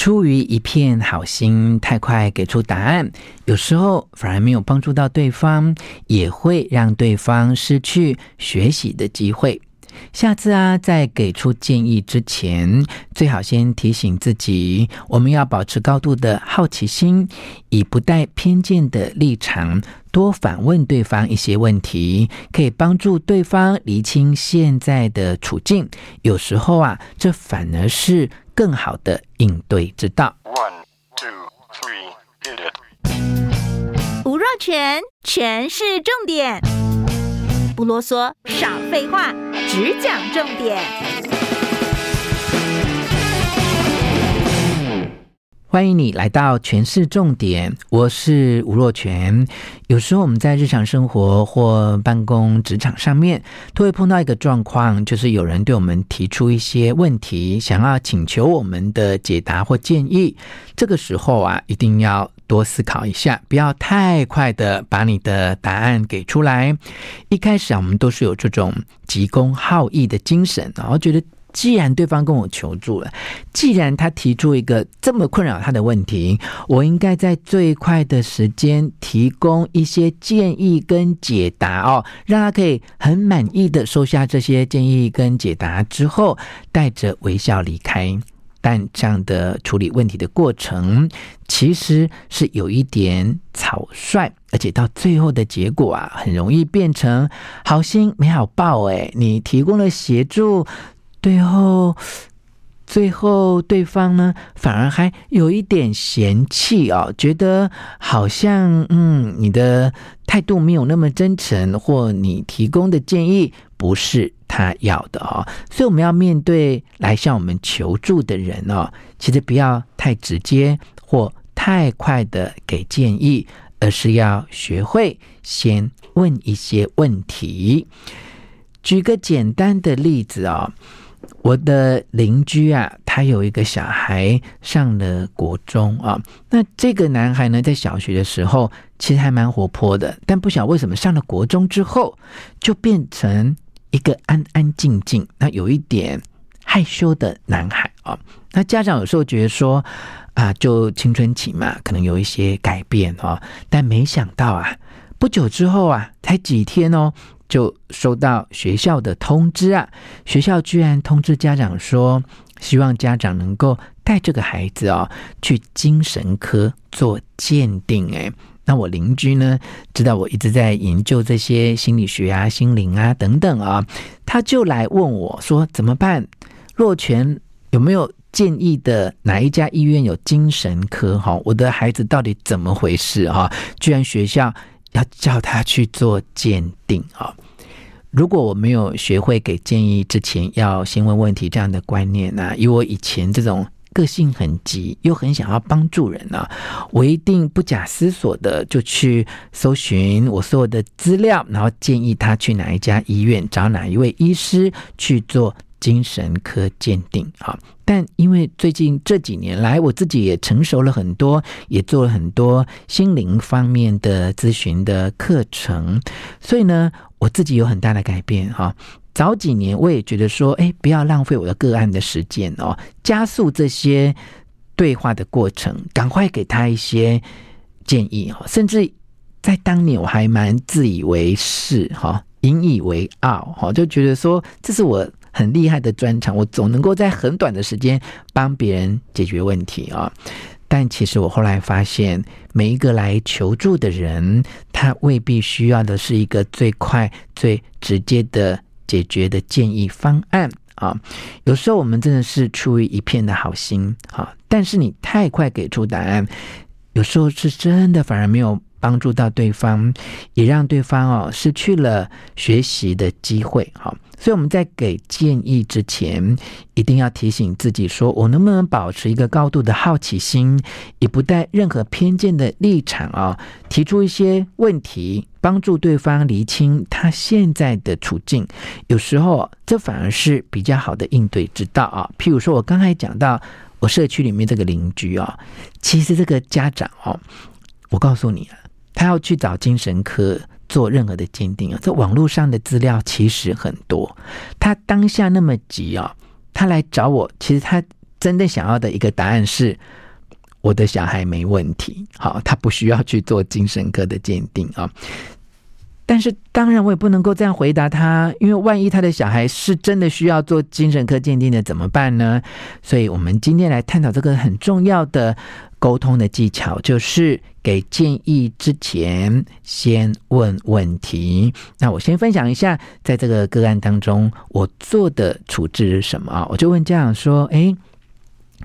出于一片好心，太快给出答案，有时候反而没有帮助到对方，也会让对方失去学习的机会。下次啊，在给出建议之前，最好先提醒自己，我们要保持高度的好奇心，以不带偏见的立场，多反问对方一些问题，可以帮助对方厘清现在的处境。有时候啊，这反而是更好的应对之道。One, two, three, hit it. 吴若权，权式重点。不啰嗦，少废话，只讲重点。欢迎你来到全市重点，我是吴若权。有时候我们在日常生活或办公职场上面，都会碰到一个状况，就是有人对我们提出一些问题，想要请求我们的解答或建议。这个时候啊，一定要多思考一下，不要太快的把你的答案给出来。一开始啊，我们都是有这种急功好义的精神，然后觉得。既然对方跟我求助了，既然他提出一个这么困扰他的问题，我应该在最快的时间提供一些建议跟解答哦，让他可以很满意的收下这些建议跟解答之后，带着微笑离开。但这样的处理问题的过程，其实是有一点草率，而且到最后的结果啊，很容易变成好心没好报。哎，你提供了协助。最后，最后对方呢，反而还有一点嫌弃哦，觉得好像嗯，你的态度没有那么真诚，或你提供的建议不是他要的哦。所以我们要面对来向我们求助的人哦，其实不要太直接或太快的给建议，而是要学会先问一些问题。举个简单的例子哦。我的邻居啊，他有一个小孩上了国中啊。那这个男孩呢，在小学的时候其实还蛮活泼的，但不晓得为什么上了国中之后，就变成一个安安静静、那有一点害羞的男孩啊。那家长有时候觉得说啊，就青春期嘛，可能有一些改变哦。但没想到啊，不久之后啊，才几天哦。就收到学校的通知啊，学校居然通知家长说，希望家长能够带这个孩子哦去精神科做鉴定。诶，那我邻居呢，知道我一直在研究这些心理学啊、心灵啊等等啊，他就来问我说怎么办？若泉有没有建议的哪一家医院有精神科？哈，我的孩子到底怎么回事？哈，居然学校。要叫他去做鉴定啊！如果我没有学会给建议之前要先问问题这样的观念呢，以我以前这种个性很急又很想要帮助人呢，我一定不假思索的就去搜寻我所有的资料，然后建议他去哪一家医院找哪一位医师去做。精神科鉴定啊，但因为最近这几年来，我自己也成熟了很多，也做了很多心灵方面的咨询的课程，所以呢，我自己有很大的改变哈。早几年我也觉得说，哎，不要浪费我的个案的时间哦，加速这些对话的过程，赶快给他一些建议哦。甚至在当年我还蛮自以为是哈，引以为傲哈，就觉得说这是我。很厉害的专长，我总能够在很短的时间帮别人解决问题啊！但其实我后来发现，每一个来求助的人，他未必需要的是一个最快、最直接的解决的建议方案啊！有时候我们真的是出于一片的好心啊，但是你太快给出答案，有时候是真的反而没有帮助到对方，也让对方哦失去了学习的机会好。所以我们在给建议之前，一定要提醒自己说：我能不能保持一个高度的好奇心，也不带任何偏见的立场啊，提出一些问题，帮助对方厘清他现在的处境。有时候这反而是比较好的应对之道啊。譬如说，我刚才讲到我社区里面这个邻居啊，其实这个家长哦，我告诉你啊，他要去找精神科。做任何的鉴定啊，这网络上的资料其实很多。他当下那么急啊，他来找我，其实他真的想要的一个答案是，我的小孩没问题，好，他不需要去做精神科的鉴定啊。但是当然，我也不能够这样回答他，因为万一他的小孩是真的需要做精神科鉴定的，怎么办呢？所以，我们今天来探讨这个很重要的沟通的技巧，就是给建议之前先问问题。那我先分享一下，在这个个案当中，我做的处置是什么啊？我就问家长说：“诶。”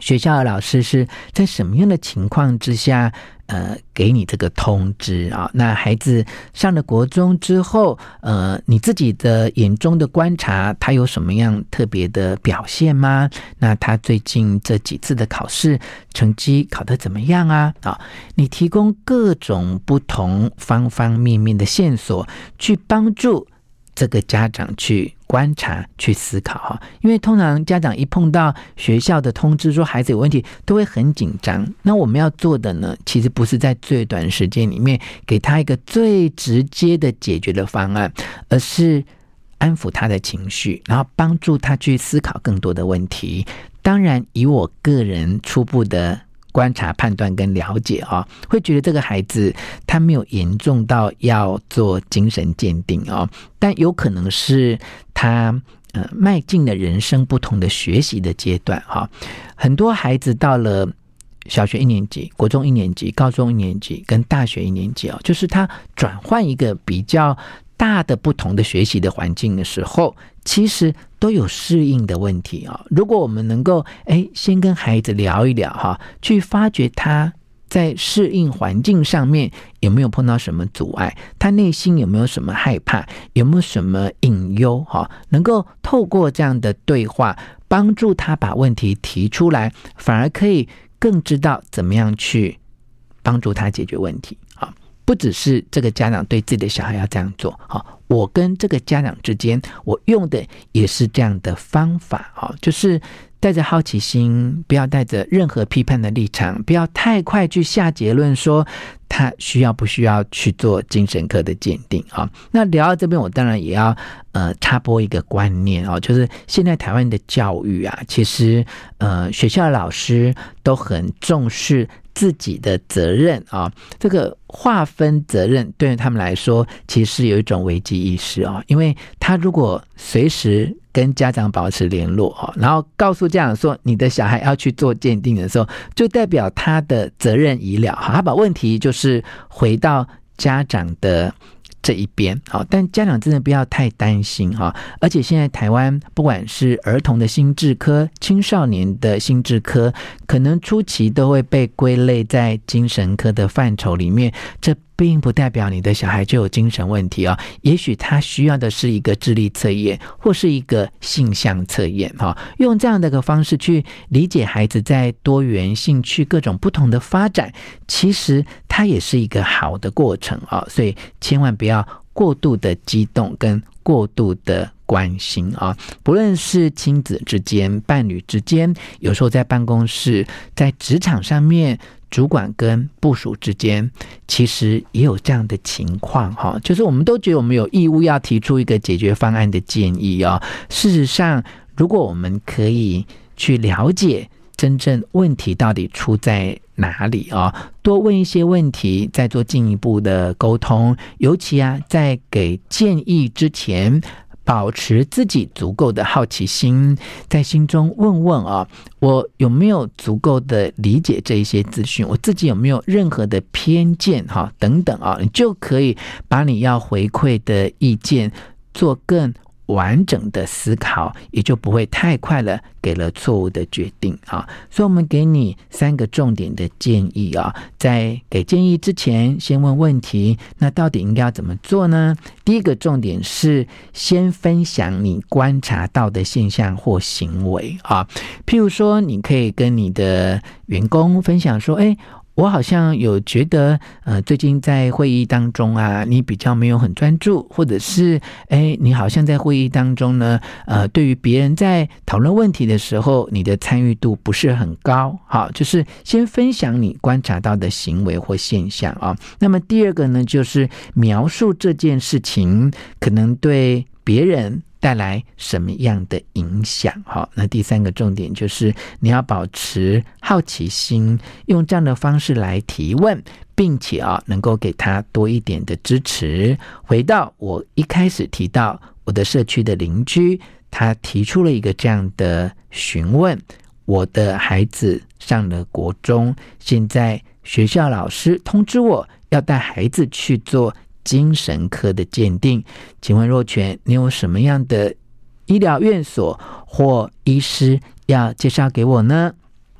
学校的老师是在什么样的情况之下，呃，给你这个通知啊？那孩子上了国中之后，呃，你自己的眼中的观察，他有什么样特别的表现吗？那他最近这几次的考试成绩考得怎么样啊？啊，你提供各种不同方方面面的线索，去帮助。这个家长去观察、去思考哈，因为通常家长一碰到学校的通知说孩子有问题，都会很紧张。那我们要做的呢，其实不是在最短时间里面给他一个最直接的解决的方案，而是安抚他的情绪，然后帮助他去思考更多的问题。当然，以我个人初步的。观察、判断跟了解啊，会觉得这个孩子他没有严重到要做精神鉴定哦，但有可能是他呃迈进了人生不同的学习的阶段哈。很多孩子到了小学一年级、国中一年级、高中一年级跟大学一年级哦，就是他转换一个比较大的不同的学习的环境的时候，其实。都有适应的问题啊！如果我们能够诶先跟孩子聊一聊哈，去发掘他在适应环境上面有没有碰到什么阻碍，他内心有没有什么害怕，有没有什么隐忧哈，能够透过这样的对话，帮助他把问题提出来，反而可以更知道怎么样去帮助他解决问题！不只是这个家长对自己的小孩要这样做哈。我跟这个家长之间，我用的也是这样的方法啊，就是带着好奇心，不要带着任何批判的立场，不要太快去下结论说他需要不需要去做精神科的鉴定啊。那聊到这边，我当然也要呃插播一个观念啊，就是现在台湾的教育啊，其实呃学校老师都很重视。自己的责任啊，这个划分责任对于他们来说，其实有一种危机意识啊，因为他如果随时跟家长保持联络啊，然后告诉家长说你的小孩要去做鉴定的时候，就代表他的责任已了，他把问题就是是回到家长的。这一边好，但家长真的不要太担心哈。而且现在台湾不管是儿童的心智科、青少年的心智科，可能初期都会被归类在精神科的范畴里面。这并不代表你的小孩就有精神问题啊，也许他需要的是一个智力测验或是一个性向测验哈。用这样的一个方式去理解孩子在多元兴趣各种不同的发展，其实它也是一个好的过程啊。所以千万不要过度的激动跟过度的关心啊。不论是亲子之间、伴侣之间，有时候在办公室、在职场上面。主管跟部署之间，其实也有这样的情况哈，就是我们都觉得我们有义务要提出一个解决方案的建议啊。事实上，如果我们可以去了解真正问题到底出在哪里啊，多问一些问题，再做进一步的沟通，尤其啊，在给建议之前。保持自己足够的好奇心，在心中问问啊，我有没有足够的理解这一些资讯？我自己有没有任何的偏见？哈，等等啊，你就可以把你要回馈的意见做更。完整的思考，也就不会太快了给了错误的决定啊。所以，我们给你三个重点的建议啊。在给建议之前，先问问题。那到底应该要怎么做呢？第一个重点是先分享你观察到的现象或行为啊。譬如说，你可以跟你的员工分享说：“哎。”我好像有觉得，呃，最近在会议当中啊，你比较没有很专注，或者是，哎，你好像在会议当中呢，呃，对于别人在讨论问题的时候，你的参与度不是很高。好，就是先分享你观察到的行为或现象啊。那么第二个呢，就是描述这件事情可能对别人。带来什么样的影响？好，那第三个重点就是你要保持好奇心，用这样的方式来提问，并且啊，能够给他多一点的支持。回到我一开始提到我的社区的邻居，他提出了一个这样的询问：我的孩子上了国中，现在学校老师通知我要带孩子去做。精神科的鉴定，请问若泉，你有什么样的医疗院所或医师要介绍给我呢？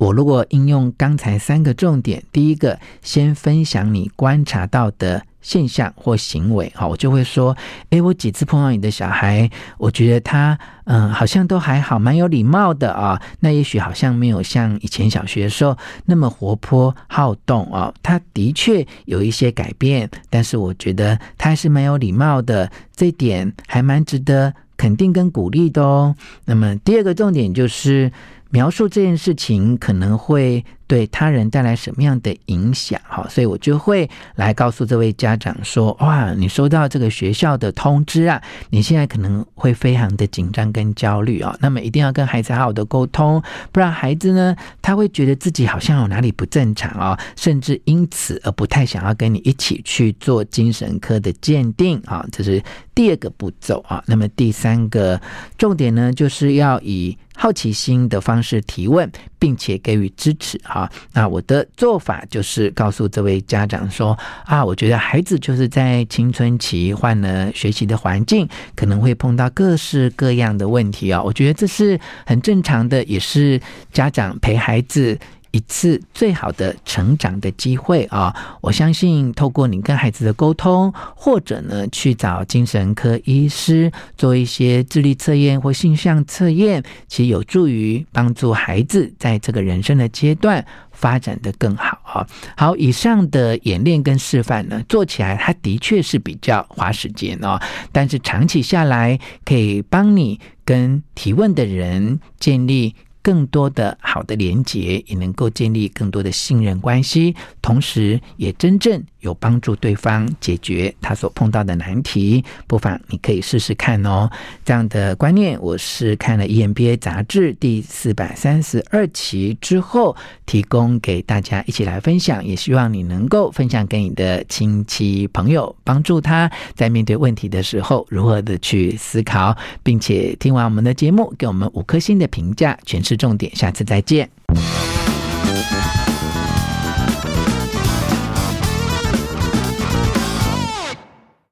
我如果应用刚才三个重点，第一个，先分享你观察到的。现象或行为，哈，我就会说，诶，我几次碰到你的小孩，我觉得他，嗯，好像都还好，蛮有礼貌的啊。那也许好像没有像以前小学的时候那么活泼好动啊。他的确有一些改变，但是我觉得他还是蛮有礼貌的，这点还蛮值得肯定跟鼓励的哦。那么第二个重点就是描述这件事情可能会。对他人带来什么样的影响？哈，所以我就会来告诉这位家长说：哇，你收到这个学校的通知啊，你现在可能会非常的紧张跟焦虑啊。那么一定要跟孩子好好的沟通，不然孩子呢，他会觉得自己好像有哪里不正常啊，甚至因此而不太想要跟你一起去做精神科的鉴定啊。这是第二个步骤啊。那么第三个重点呢，就是要以好奇心的方式提问，并且给予支持哈。那我的做法就是告诉这位家长说啊，我觉得孩子就是在青春期换了学习的环境，可能会碰到各式各样的问题啊。我觉得这是很正常的，也是家长陪孩子一次最好的成长的机会啊！我相信透过你跟孩子的沟通，或者呢去找精神科医师做一些智力测验或性向测验，其实有助于帮助孩子在这个人生的阶段发展得更好啊！好，以上的演练跟示范呢，做起来它的确是比较花时间哦，但是长期下来可以帮你跟提问的人建立。更多的好的连接，也能够建立更多的信任关系，同时也真正有帮助对方解决他所碰到的难题。不妨你可以试试看哦。这样的观念，我是看了 EMBA 杂志第四百三十二期之后，提供给大家一起来分享。也希望你能够分享给你的亲戚朋友，帮助他在面对问题的时候如何的去思考，并且听完我们的节目，给我们五颗星的评价，全是重点，下次再见。